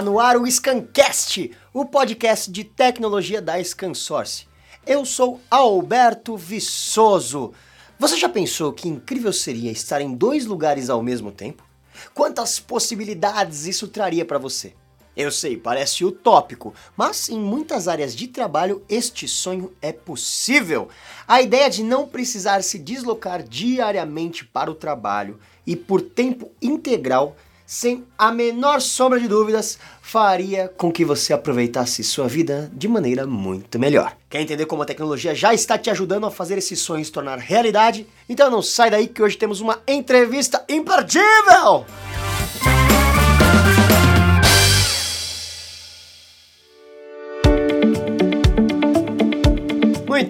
Tá no ar o Scancast, o podcast de tecnologia da Scansource. Eu sou Alberto Viçoso. Você já pensou que incrível seria estar em dois lugares ao mesmo tempo? Quantas possibilidades isso traria para você? Eu sei, parece utópico, mas em muitas áreas de trabalho este sonho é possível. A ideia de não precisar se deslocar diariamente para o trabalho e por tempo integral, sem a menor sombra de dúvidas, faria com que você aproveitasse sua vida de maneira muito melhor. Quer entender como a tecnologia já está te ajudando a fazer esse sonho se tornar realidade? Então não sai daí que hoje temos uma entrevista imperdível!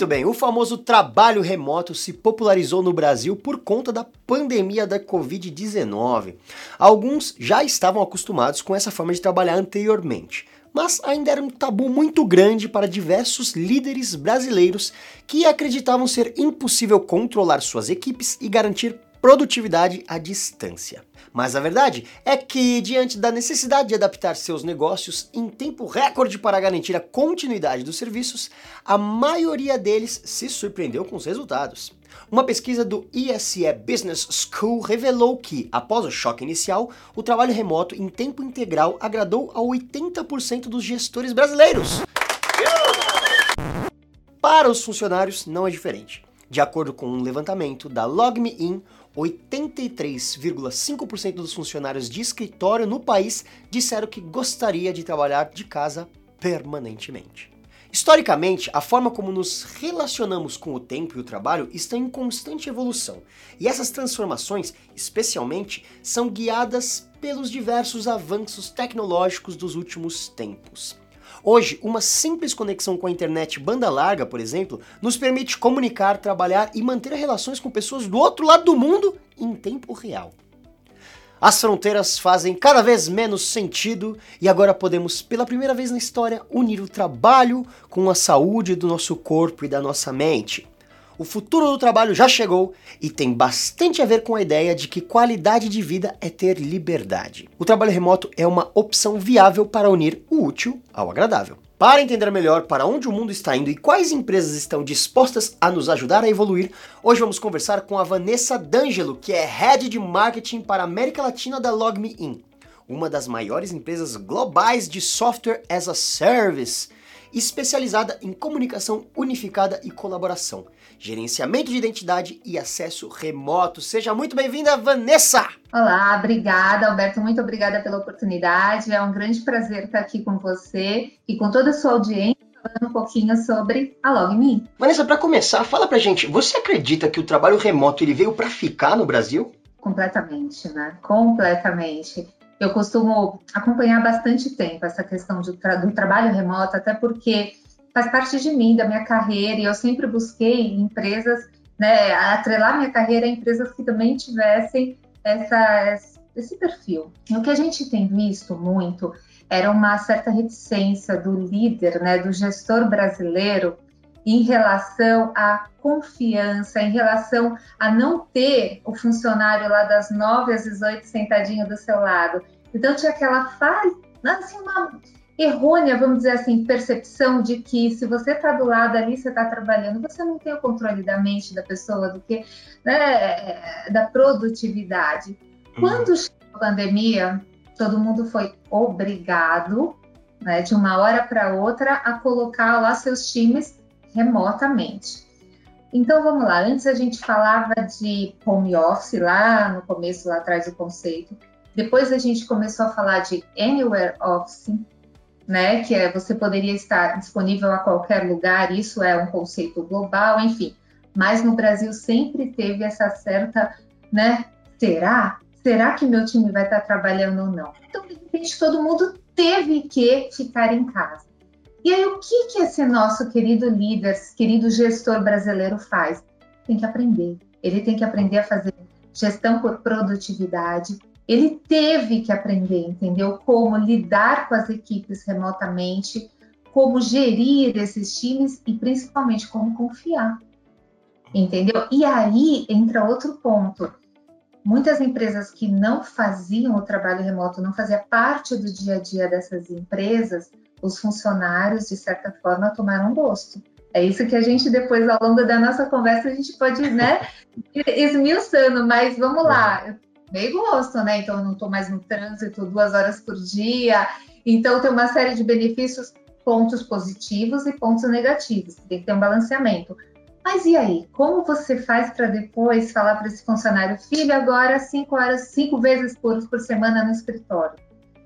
Muito bem, o famoso trabalho remoto se popularizou no Brasil por conta da pandemia da Covid-19. Alguns já estavam acostumados com essa forma de trabalhar anteriormente, mas ainda era um tabu muito grande para diversos líderes brasileiros que acreditavam ser impossível controlar suas equipes e garantir produtividade à distância. Mas a verdade é que, diante da necessidade de adaptar seus negócios em tempo recorde para garantir a continuidade dos serviços, a maioria deles se surpreendeu com os resultados. Uma pesquisa do ISE Business School revelou que, após o choque inicial, o trabalho remoto em tempo integral agradou a 80% dos gestores brasileiros. Para os funcionários, não é diferente. De acordo com um levantamento da LogMeIn, 83,5% dos funcionários de escritório no país disseram que gostaria de trabalhar de casa permanentemente. Historicamente, a forma como nos relacionamos com o tempo e o trabalho está em constante evolução, e essas transformações, especialmente, são guiadas pelos diversos avanços tecnológicos dos últimos tempos. Hoje, uma simples conexão com a internet banda larga, por exemplo, nos permite comunicar, trabalhar e manter relações com pessoas do outro lado do mundo em tempo real. As fronteiras fazem cada vez menos sentido e agora podemos, pela primeira vez na história, unir o trabalho com a saúde do nosso corpo e da nossa mente. O futuro do trabalho já chegou e tem bastante a ver com a ideia de que qualidade de vida é ter liberdade. O trabalho remoto é uma opção viável para unir o útil ao agradável. Para entender melhor para onde o mundo está indo e quais empresas estão dispostas a nos ajudar a evoluir, hoje vamos conversar com a Vanessa D'Angelo, que é Head de Marketing para a América Latina da LogMeIn, uma das maiores empresas globais de Software as a Service, especializada em comunicação unificada e colaboração gerenciamento de identidade e acesso remoto. Seja muito bem-vinda, Vanessa! Olá, obrigada, Alberto. Muito obrigada pela oportunidade. É um grande prazer estar aqui com você e com toda a sua audiência falando um pouquinho sobre a LogMe. Vanessa, para começar, fala pra gente, você acredita que o trabalho remoto ele veio para ficar no Brasil? Completamente, né? Completamente. Eu costumo acompanhar bastante tempo essa questão do, tra do trabalho remoto, até porque faz parte de mim, da minha carreira, e eu sempre busquei empresas, né, atrelar minha carreira a empresas que também tivessem essa, esse perfil. E o que a gente tem visto muito era uma certa reticência do líder, né, do gestor brasileiro, em relação à confiança, em relação a não ter o funcionário lá das 9 às 18 sentadinho do seu lado. Então tinha aquela falha, assim, uma, errônea, vamos dizer assim, percepção de que se você está do lado ali, você está trabalhando, você não tem o controle da mente da pessoa, do que né, da produtividade. Uhum. Quando chegou a pandemia, todo mundo foi obrigado, né, de uma hora para outra, a colocar lá seus times remotamente. Então vamos lá, antes a gente falava de home office lá no começo, lá atrás do conceito. Depois a gente começou a falar de anywhere office, né? Que é você poderia estar disponível a qualquer lugar, isso é um conceito global, enfim. Mas no Brasil sempre teve essa certa, né? Será? Será que meu time vai estar trabalhando ou não? Então, de repente, todo mundo teve que ficar em casa. E aí, o que, que esse nosso querido líder, querido gestor brasileiro faz? Tem que aprender. Ele tem que aprender a fazer gestão por produtividade, ele teve que aprender, entendeu? Como lidar com as equipes remotamente, como gerir esses times e principalmente como confiar, entendeu? E aí entra outro ponto. muitas empresas que não faziam o trabalho remoto, não fazia parte do dia a dia dessas empresas, os funcionários, de certa forma, tomaram gosto. É isso que a gente depois, ao longo da nossa conversa, a gente pode, né, esmiuçando, mas vamos lá, dei gosto, né? Então eu não estou mais no trânsito duas horas por dia. Então tem uma série de benefícios, pontos positivos e pontos negativos. Tem que ter um balanceamento. Mas e aí? Como você faz para depois falar para esse funcionário, filho, agora cinco horas, cinco vezes por, por semana no escritório?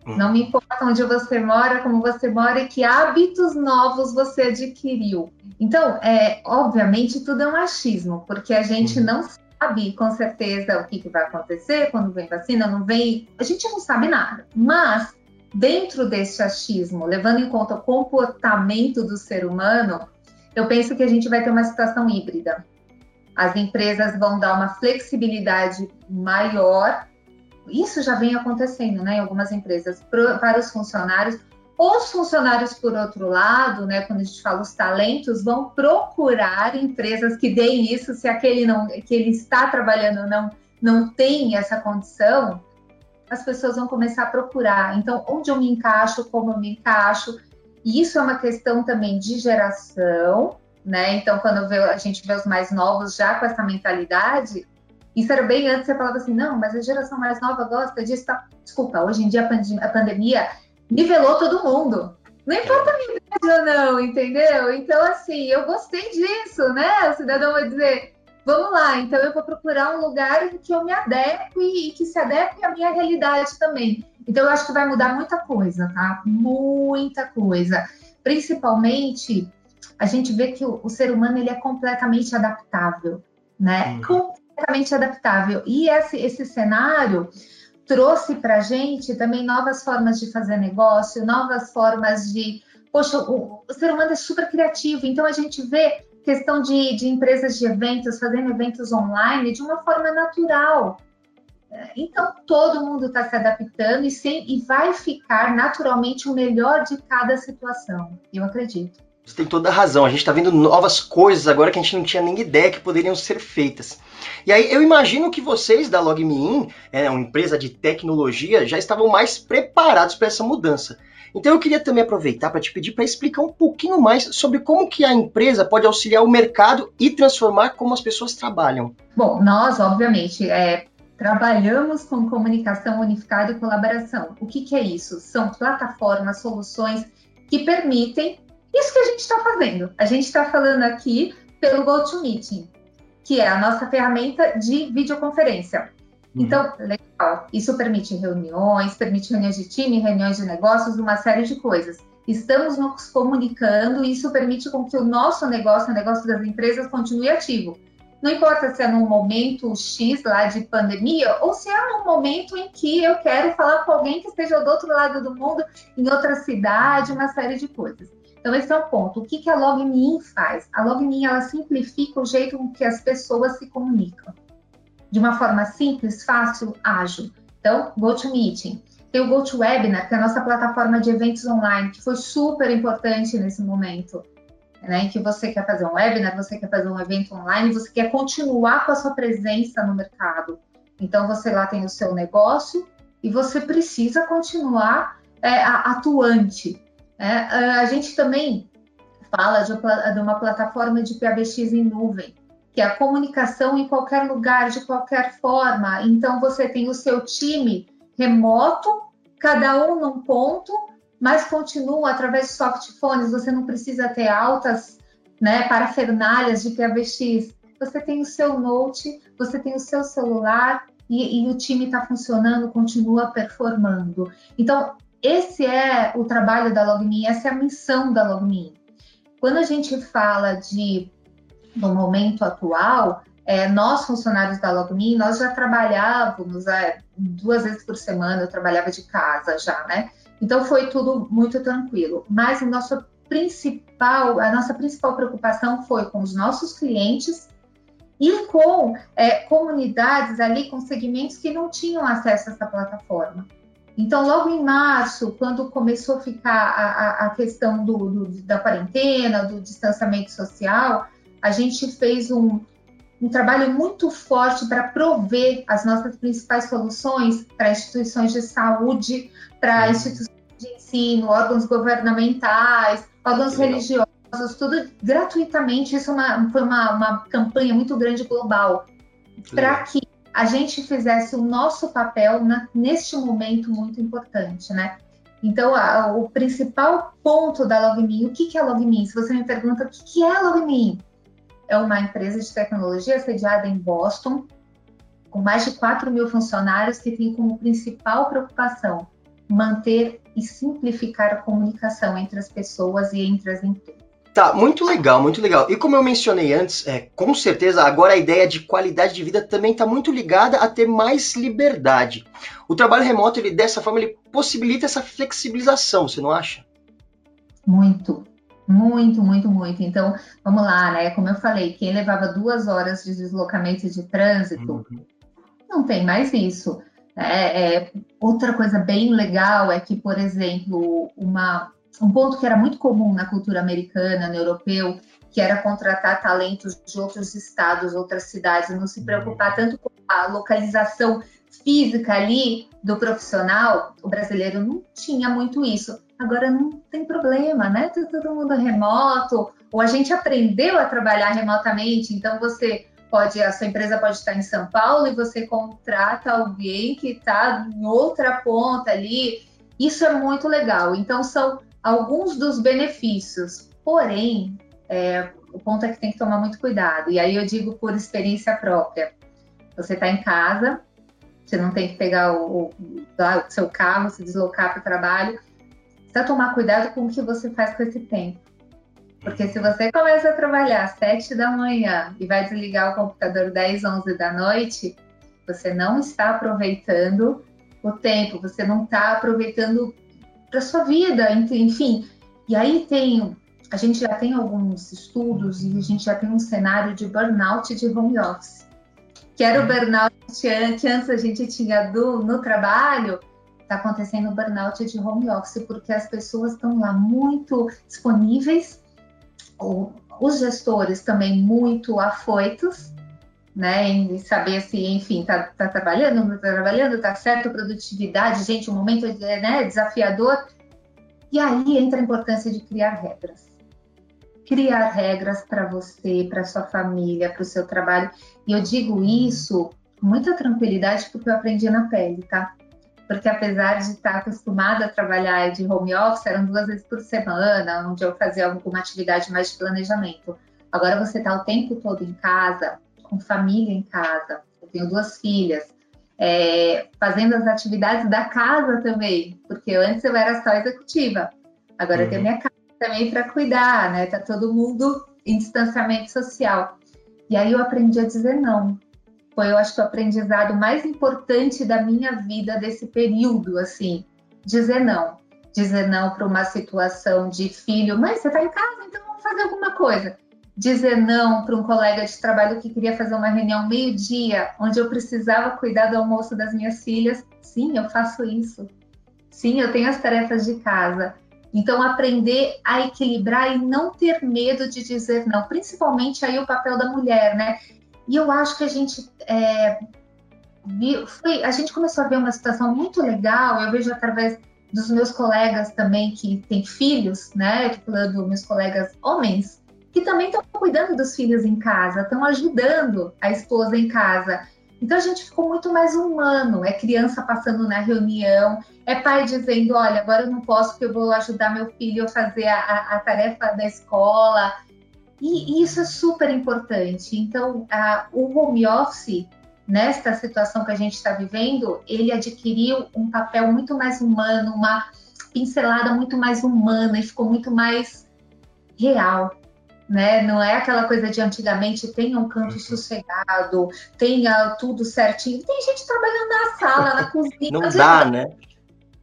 Hum. Não me importa onde você mora, como você mora e que hábitos novos você adquiriu. Então, é, obviamente, tudo é um achismo, porque a gente hum. não sabe com certeza o que, que vai acontecer quando vem vacina, não vem. A gente não sabe nada. Mas, dentro desse achismo, levando em conta o comportamento do ser humano, eu penso que a gente vai ter uma situação híbrida. As empresas vão dar uma flexibilidade maior isso já vem acontecendo, né, em algumas empresas, para os funcionários. Os funcionários, por outro lado, né, quando a gente fala os talentos, vão procurar empresas que deem isso, se aquele não, que ele está trabalhando não, não tem essa condição, as pessoas vão começar a procurar. Então, onde eu me encaixo, como eu me encaixo, e isso é uma questão também de geração, né? Então, quando a gente vê os mais novos já com essa mentalidade, isso era bem antes, você falava assim, não, mas a geração mais nova gosta disso. Tá? Desculpa, hoje em dia a pandemia nivelou todo mundo. Não importa a minha idade ou não, entendeu? Então, assim, eu gostei disso, né? O cidadão vai dizer, vamos lá, então eu vou procurar um lugar em que eu me adeque e que se adeque à minha realidade também. Então, eu acho que vai mudar muita coisa, tá? Muita coisa. Principalmente, a gente vê que o, o ser humano ele é completamente adaptável, né? Hum completamente adaptável. E esse, esse cenário trouxe para a gente também novas formas de fazer negócio, novas formas de. Poxa, o, o, ser humano é super criativo, então a gente vê questão de, de empresas de eventos fazendo eventos online de uma forma natural. Então, todo mundo está se adaptando e, sem, e vai ficar naturalmente o melhor de cada situação, eu acredito. Você tem toda a razão. A gente está vendo novas coisas agora que a gente não tinha nem ideia que poderiam ser feitas. E aí eu imagino que vocês da LogMeIn, é, uma empresa de tecnologia, já estavam mais preparados para essa mudança. Então eu queria também aproveitar para te pedir para explicar um pouquinho mais sobre como que a empresa pode auxiliar o mercado e transformar como as pessoas trabalham. Bom, nós, obviamente, é, trabalhamos com comunicação unificada e colaboração. O que, que é isso? São plataformas, soluções que permitem isso que a gente está fazendo. A gente está falando aqui pelo GoToMeeting, que é a nossa ferramenta de videoconferência. Uhum. Então, legal. Isso permite reuniões, permite reuniões de time, reuniões de negócios, uma série de coisas. Estamos nos comunicando e isso permite com que o nosso negócio, o negócio das empresas, continue ativo. Não importa se é num momento X lá de pandemia ou se é num momento em que eu quero falar com alguém que esteja do outro lado do mundo, em outra cidade, uma série de coisas. Então, esse é o ponto. O que, que a LogMeIn faz? A LogMeIn, ela simplifica o jeito com que as pessoas se comunicam. De uma forma simples, fácil, ágil. Então, GoToMeeting. Tem o GoToWebinar, que é a nossa plataforma de eventos online, que foi super importante nesse momento. Né, em que você quer fazer um webinar, você quer fazer um evento online, você quer continuar com a sua presença no mercado. Então, você lá tem o seu negócio e você precisa continuar é, atuante. É, a gente também fala de, uma plataforma de PABX em nuvem, que é a comunicação em qualquer lugar, de qualquer forma. Então, você tem o seu time remoto, cada um num ponto, mas continua através de softphones. Você não precisa ter altas né, parafernálias de PABX. Você tem o seu note, você tem o seu celular e, e o time está funcionando, continua performando. Então, esse é o trabalho da LogMe, essa é a missão da LogMe. Quando a gente fala de no momento atual, é, nós funcionários da LogMe, nós já trabalhávamos é, duas vezes por semana, eu trabalhava de casa já, né? Então foi tudo muito tranquilo. Mas o nosso principal, a nossa principal preocupação foi com os nossos clientes e com é, comunidades ali, com segmentos que não tinham acesso a essa plataforma. Então, logo em março, quando começou a ficar a, a questão do, do, da quarentena, do distanciamento social, a gente fez um, um trabalho muito forte para prover as nossas principais soluções para instituições de saúde, para uhum. instituições de ensino, órgãos governamentais, órgãos religiosos, tudo gratuitamente. Isso é uma, foi uma, uma campanha muito grande global para que a gente fizesse o nosso papel na, neste momento muito importante, né? Então, a, o principal ponto da LogMe, o que, que é a LogMe? Se você me pergunta o que, que é a LogMe, é uma empresa de tecnologia sediada em Boston, com mais de 4 mil funcionários, que tem como principal preocupação manter e simplificar a comunicação entre as pessoas e entre as empresas. Tá, muito legal, muito legal. E como eu mencionei antes, é, com certeza agora a ideia de qualidade de vida também está muito ligada a ter mais liberdade. O trabalho remoto, ele dessa forma, ele possibilita essa flexibilização, você não acha? Muito, muito, muito, muito. Então, vamos lá, né? Como eu falei, quem levava duas horas de deslocamento de trânsito, uhum. não tem mais isso. É, é, outra coisa bem legal é que, por exemplo, uma, um ponto que era muito comum na cultura americana, no europeu, que era contratar talentos de outros estados, outras cidades, não se preocupar uhum. tanto com a localização física ali do profissional, o brasileiro não tinha muito isso. Agora não tem problema, né? Tá todo mundo remoto, ou a gente aprendeu a trabalhar remotamente, então você pode, a sua empresa pode estar em São Paulo e você contrata alguém que está em outra ponta ali. Isso é muito legal. Então são alguns dos benefícios. Porém, é, o ponto é que tem que tomar muito cuidado. E aí eu digo por experiência própria. Você está em casa, você não tem que pegar o, o, o seu carro, se deslocar para o trabalho. Precisa tomar cuidado com o que você faz com esse tempo. Porque se você começa a trabalhar às 7 da manhã e vai desligar o computador 10, 11 da noite, você não está aproveitando o tempo, você não está aproveitando para sua vida, enfim. E aí tem, a gente já tem alguns estudos e a gente já tem um cenário de burnout de home office que era o uhum. burnout que antes a gente tinha do, no trabalho, está acontecendo o burnout de home office, porque as pessoas estão lá muito disponíveis, os gestores também muito afoitos, né, em saber se, enfim, tá, tá trabalhando, não tá trabalhando, tá certo, produtividade, gente, um momento né, desafiador. E aí entra a importância de criar regras criar regras para você, para sua família, para o seu trabalho. E eu digo isso com muita tranquilidade porque eu aprendi na pele, tá? Porque apesar de estar acostumada a trabalhar de home office, eram duas vezes por semana, onde eu fazia alguma atividade mais de planejamento. Agora você está o tempo todo em casa, com família em casa. Eu tenho duas filhas. É, fazendo as atividades da casa também, porque antes eu era só executiva, agora uhum. eu tenho uhum. minha casa também para cuidar, né? Tá todo mundo em distanciamento social. E aí eu aprendi a dizer não. Foi, eu acho que o aprendizado mais importante da minha vida desse período, assim, dizer não. Dizer não para uma situação de filho, mas você está em casa, então vamos fazer alguma coisa. Dizer não para um colega de trabalho que queria fazer uma reunião meio-dia, onde eu precisava cuidar do almoço das minhas filhas. Sim, eu faço isso. Sim, eu tenho as tarefas de casa. Então, aprender a equilibrar e não ter medo de dizer não, principalmente aí o papel da mulher, né? E eu acho que a gente é, viu, foi, a gente começou a ver uma situação muito legal. Eu vejo através dos meus colegas também que têm filhos, né? Estou falando meus colegas homens que também estão cuidando dos filhos em casa, estão ajudando a esposa em casa. Então a gente ficou muito mais humano. É criança passando na reunião, é pai dizendo: olha, agora eu não posso porque eu vou ajudar meu filho a fazer a, a, tarefa da escola. E, e, isso é super importante. Então, a, o home office, nesta situação que a gente está vivendo, ele adquiriu um papel muito mais humano, uma pincelada muito mais humana e ficou muito mais real né? Não é aquela coisa de antigamente tenha um canto uhum. sossegado, tenha tudo certinho. Tem gente trabalhando na sala, na cozinha. Não dá, né?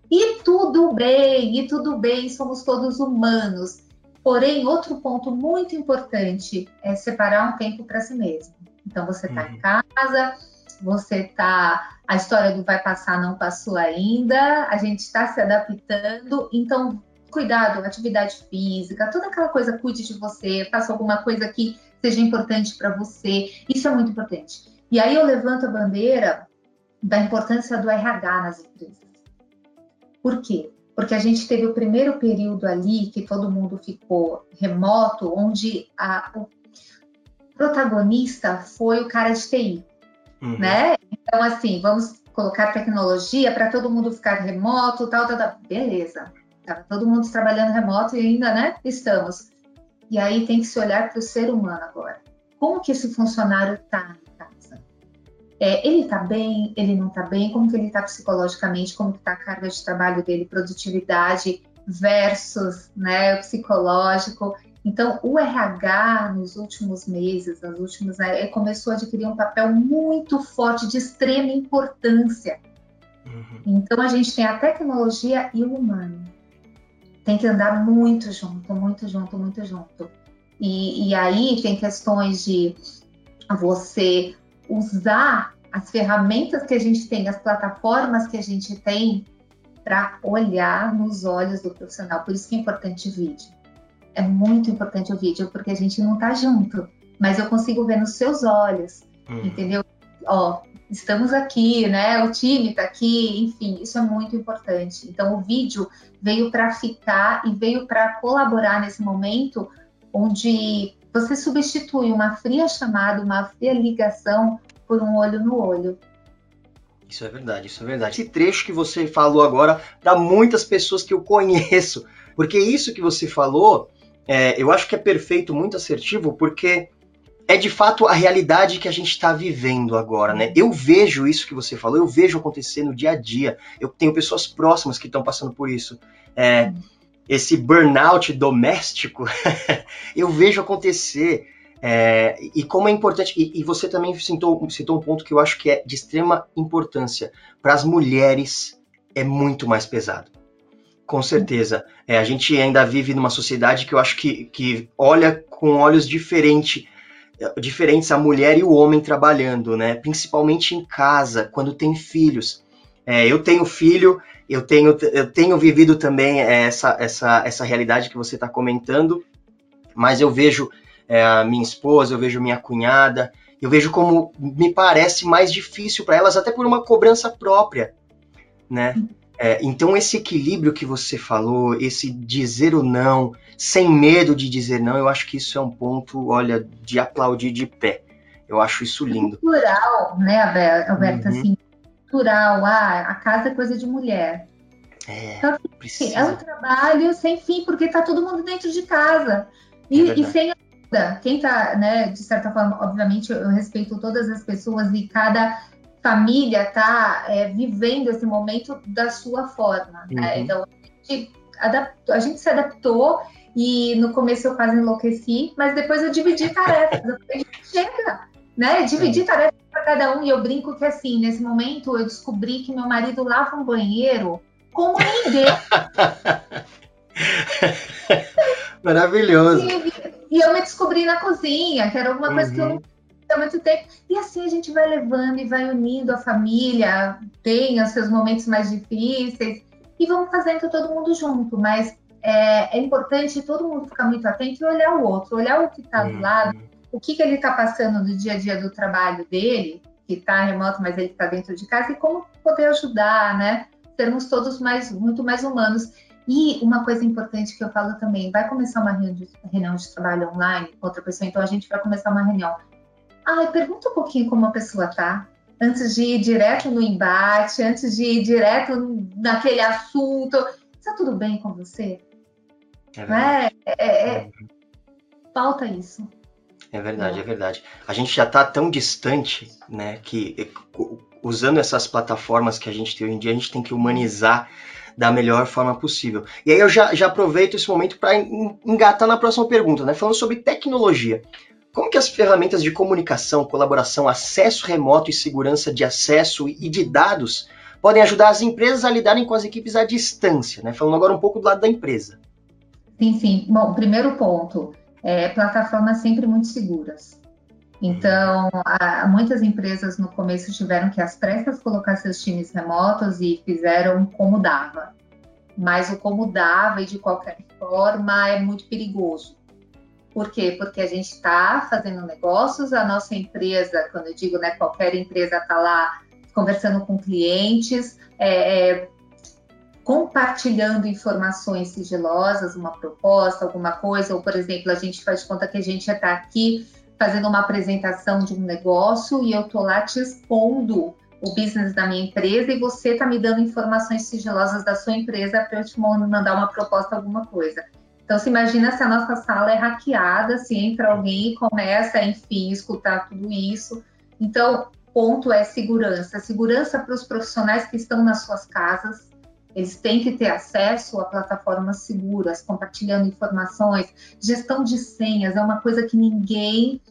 E tudo bem, e tudo bem, somos todos humanos. Porém, outro ponto muito importante é separar um tempo para si mesmo. Então, você está uhum. em casa, você está. A história do vai passar não passou ainda, a gente está se adaptando. Então, cuidado, atividade física, toda aquela coisa, cuide de você, faça alguma coisa que seja importante para você. Isso é muito importante. E aí eu levanto a bandeira da importância do RH nas empresas. Por quê? Porque a gente teve o primeiro período ali que todo mundo ficou remoto, onde a, o protagonista foi o cara de TI, uhum. né? Então, assim, vamos colocar tecnologia para todo mundo ficar remoto, tal, tal, tal. Beleza. Tava todo mundo trabalhando remoto e ainda, né? Estamos. E aí tem que se olhar para o ser humano agora. Como que esse funcionário está em casa? É, ele está bem? Ele não está bem? Como que ele está psicologicamente? Como que está a carga de trabalho dele? Produtividade versus, né, psicológico. Então, o RH nos últimos meses, nas últimas, né, começou a adquirir um papel muito forte, de extrema importância. Uhum. Então, a gente tem a tecnologia e o humano tem que andar muito junto, muito junto, muito junto. E, e aí tem questões de você usar as ferramentas que a gente tem, as plataformas que a gente tem para olhar nos olhos do profissional. Por isso que é importante o vídeo. É muito importante o vídeo, porque a gente não está junto, mas eu consigo ver nos seus olhos, uhum. entendeu? Ó, estamos aqui, né? O time está aqui, enfim, isso é muito importante. Então, o vídeo veio para ficar e veio para colaborar nesse momento onde você substitui uma fria chamada, uma fria ligação por um olho no olho. Isso é verdade, isso é verdade. Esse trecho que você falou agora, para muitas pessoas que eu conheço, porque isso que você falou, é, eu acho que é perfeito, muito assertivo, porque é de fato a realidade que a gente está vivendo agora, né? Eu vejo isso que você falou, eu vejo acontecer no dia a dia. Eu tenho pessoas próximas que estão passando por isso. É, esse burnout doméstico, eu vejo acontecer. É, e como é importante, e, e, você também citou, citou um ponto que eu acho que é de extrema importância. Para as mulheres é muito mais pesado. Com certeza. É, a gente ainda vive numa sociedade que eu acho que, que olha com olhos diferentes diferentes a mulher e o homem trabalhando, né? Principalmente em casa, quando tem filhos. É, eu tenho filho, eu tenho, eu tenho vivido também essa, essa, essa realidade que você está comentando, mas eu vejo é, a minha esposa, eu vejo minha cunhada, eu vejo como me parece mais difícil para elas, até por uma cobrança própria, né? É, então, esse equilíbrio que você falou, esse dizer o não, sem medo de dizer não, eu acho que isso é um ponto, olha, de aplaudir de pé. Eu acho isso lindo. É cultural, né, Alberto? Uhum. Assim, cultural. Ah, a casa é coisa de mulher. É, então, assim, é um trabalho sem fim, porque está todo mundo dentro de casa. E, é e sem ajuda. Quem está, né, de certa forma, obviamente, eu respeito todas as pessoas e cada família está é, vivendo esse momento da sua forma. Né? Uhum. Né? Então, a gente, a gente, se adaptou e no começo eu quase enlouqueci, mas depois eu dividi tarefas. eu falei, chega, né? Dividi tarefas para cada um e eu brinco que assim, nesse momento eu descobri que meu marido lava um banheiro como ninguém. Maravilhoso. E, e, eu me descobri na cozinha, que era alguma coisa uhum. que eu não uhum há muito tempo. E assim a gente vai levando e vai unindo a família, tem os seus momentos mais difíceis, e vamos fazendo todo mundo junto. Mas é, é importante todo mundo ficar muito atento e olhar o outro, olhar o que está do uhum. lado, o que, que ele está passando no dia a dia do trabalho dele, que está remoto, mas ele está dentro de casa, e como poder ajudar, né? Sermos todos mais, muito mais humanos. E uma coisa importante que eu falo também, vai começar uma reunião de, trabalho online com outra pessoa, então a gente vai começar uma reunião Ai, pergunta um pouquinho como a pessoa tá, antes de ir direto no embate, antes de ir direto naquele assunto. Está tudo bem com você? É verdade. É, é, é, falta isso. É verdade, é. é verdade. A gente já está tão distante, né, que usando essas plataformas que a gente tem hoje em dia, a gente tem que humanizar da melhor forma possível. E aí eu já, já aproveito esse momento para engatar na próxima pergunta, né, falando sobre tecnologia. Como que as ferramentas de comunicação, colaboração, acesso remoto e segurança de acesso e de dados podem ajudar as empresas a lidarem com as equipes à distância, né? Falando agora um pouco do lado da empresa. Sim, sim. Bom, primeiro ponto, é, plataformas sempre muito seguras. Então, há, muitas empresas no começo tiveram que às pressas colocar seus times remotos e fizeram como dava. Mas o como dava e de qualquer forma é muito perigoso. Por quê? Porque a gente está fazendo negócios, a nossa empresa, quando eu digo, né, qualquer empresa está lá conversando com clientes, é, é, compartilhando informações sigilosas, uma proposta, alguma coisa, ou, por exemplo, a gente faz conta que a gente está aqui fazendo uma apresentação de um negócio e eu estou lá te expondo o business da minha empresa e você está me dando informações sigilosas da sua empresa para eu te mandar uma proposta, alguma coisa. Então, se imagina se a nossa sala é hackeada, se entra alguém e começa, enfim, escutar tudo isso. Então, ponto é segurança. Segurança para os profissionais que estão nas suas casas. Eles têm que ter acesso a plataformas seguras, compartilhando informações. Gestão de senhas é uma coisa que ninguém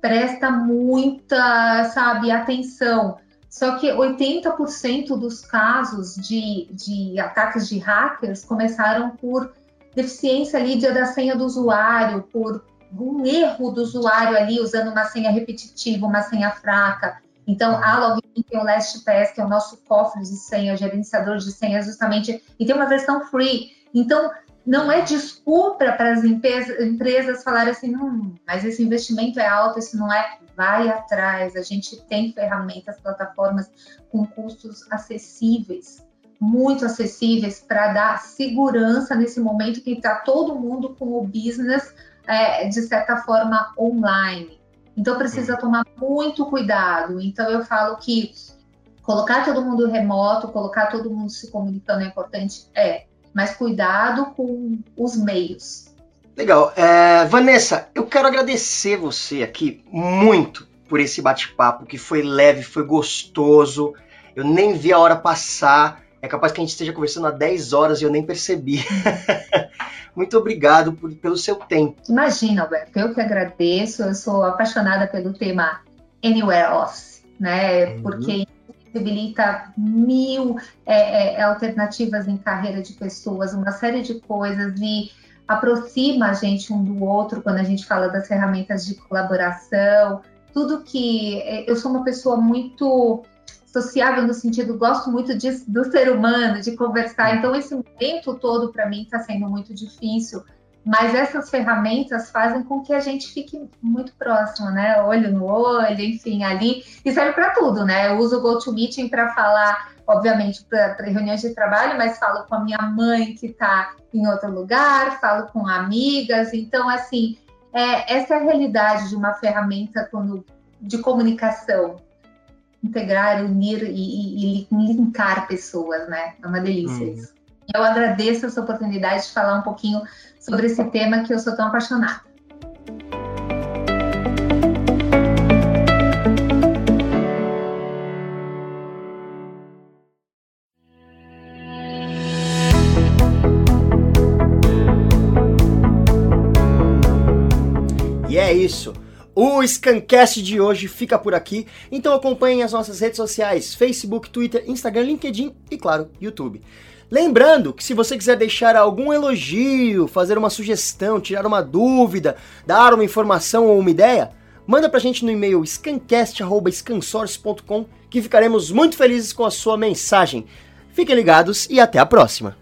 presta muita, sabe, atenção. Só que 80% dos casos de, de ataques de hackers começaram por deficiência ali da senha do usuário, por um erro do usuário ali usando uma senha repetitiva, uma senha fraca. Então, a Login tem o LastPass, que é o nosso cofre de senha, gerenciador de senha, justamente, e tem uma versão free. Então, não é desculpa para as empresas, falarem assim, não, mas esse investimento é alto, isso não é. Vai atrás, a gente tem ferramentas, plataformas com custos acessíveis muito acessíveis para dar segurança nesse momento que está todo mundo com o business, é, de certa forma, online. Então, precisa tomar muito cuidado. Então, eu falo que colocar todo mundo remoto, colocar todo mundo se comunicando é importante? É, mas cuidado com os meios. Legal. É, Vanessa, eu quero agradecer você aqui muito por esse bate-papo que foi leve, foi gostoso. Eu nem vi a hora passar. É capaz que a gente esteja conversando há 10 horas e eu nem percebi. Muito obrigado por, pelo seu tempo. Imagina, Alberto, eu que agradeço. Eu sou apaixonada pelo tema Anywhere Office, né? Uhum. Porque possibilita mil é, é, alternativas em carreira de pessoas, uma série de coisas e aproxima a gente um do outro quando a gente fala das ferramentas de colaboração, tudo que é, eu sou uma pessoa muito sociável no sentido, gosto muito de, do ser humano, de conversar. Então, esse momento todo para mim está sendo muito difícil, mas essas ferramentas fazem com que a gente fique muito próximo, né? Olho no olho, enfim, ali. E serve para tudo, né? Eu uso o GoToMeeting para falar, obviamente, para reuniões de trabalho, mas falo com a minha mãe que está em outro lugar, falo com amigas. Então, assim, é, essa é a realidade de uma ferramenta quando, de comunicação integrar, unir e, e, e, linkar pessoas, né? É uma delícia uhum. isso. Eu agradeço essa oportunidade de falar um pouquinho sobre esse tema que eu sou tão apaixonada. E é isso. O Scancast de hoje fica por aqui, então acompanhem as nossas redes sociais: Facebook, Twitter, Instagram, LinkedIn e, claro, YouTube. Lembrando que se você quiser deixar algum elogio, fazer uma sugestão, tirar uma dúvida, dar uma informação ou uma ideia, manda pra gente no e-mail scancast.scansource.com que ficaremos muito felizes com a sua mensagem. Fiquem ligados e até a próxima!